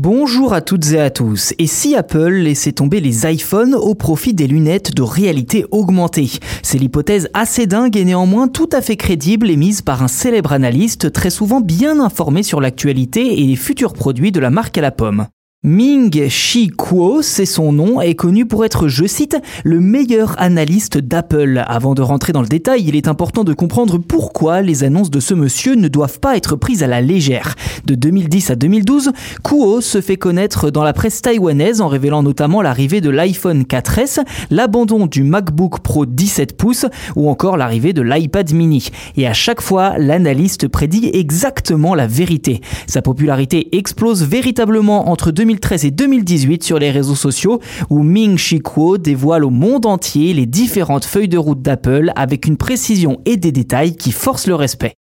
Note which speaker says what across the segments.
Speaker 1: Bonjour à toutes et à tous. Et si Apple laissait tomber les iPhones au profit des lunettes de réalité augmentée? C'est l'hypothèse assez dingue et néanmoins tout à fait crédible émise par un célèbre analyste très souvent bien informé sur l'actualité et les futurs produits de la marque à la pomme. Ming Chi Kuo, c'est son nom, est connu pour être, je cite, le meilleur analyste d'Apple. Avant de rentrer dans le détail, il est important de comprendre pourquoi les annonces de ce monsieur ne doivent pas être prises à la légère. De 2010 à 2012, Kuo se fait connaître dans la presse taïwanaise en révélant notamment l'arrivée de l'iPhone 4S, l'abandon du MacBook Pro 17 pouces ou encore l'arrivée de l'iPad mini. Et à chaque fois, l'analyste prédit exactement la vérité. Sa popularité explose véritablement entre 2000 2013 et 2018 sur les réseaux sociaux où Ming Chi Kuo dévoile au monde entier les différentes feuilles de route d'Apple avec une précision et des détails qui forcent le respect.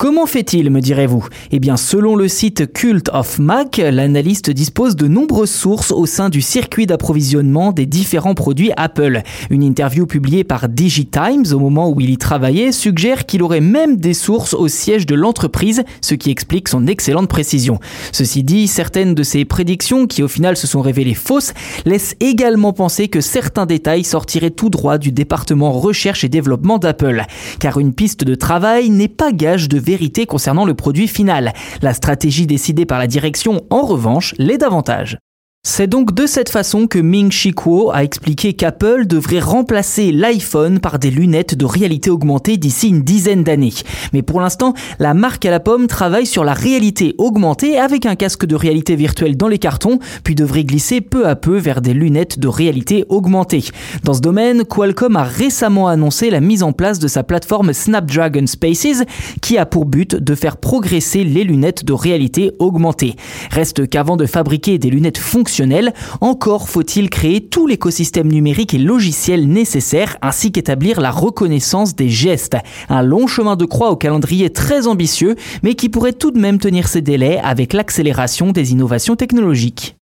Speaker 1: Comment fait-il, me direz-vous? Eh bien, selon le site Cult of Mac, l'analyste dispose de nombreuses sources au sein du circuit d'approvisionnement des différents produits Apple. Une interview publiée par DigiTimes au moment où il y travaillait suggère qu'il aurait même des sources au siège de l'entreprise, ce qui explique son excellente précision. Ceci dit, certaines de ses prédictions, qui au final se sont révélées fausses, laissent également penser que certains détails sortiraient tout droit du département recherche et développement d'Apple. Car une piste de travail n'est pas gage de vérité concernant le produit final. La stratégie décidée par la direction, en revanche, l'est davantage. C'est donc de cette façon que Ming Chi Kuo a expliqué qu'Apple devrait remplacer l'iPhone par des lunettes de réalité augmentée d'ici une dizaine d'années. Mais pour l'instant, la marque à la pomme travaille sur la réalité augmentée avec un casque de réalité virtuelle dans les cartons, puis devrait glisser peu à peu vers des lunettes de réalité augmentée. Dans ce domaine, Qualcomm a récemment annoncé la mise en place de sa plateforme Snapdragon Spaces, qui a pour but de faire progresser les lunettes de réalité augmentée. Reste qu'avant de fabriquer des lunettes fonctionnelles, encore faut-il créer tout l'écosystème numérique et logiciel nécessaire ainsi qu'établir la reconnaissance des gestes. Un long chemin de croix au calendrier très ambitieux mais qui pourrait tout de même tenir ses délais avec l'accélération des innovations technologiques.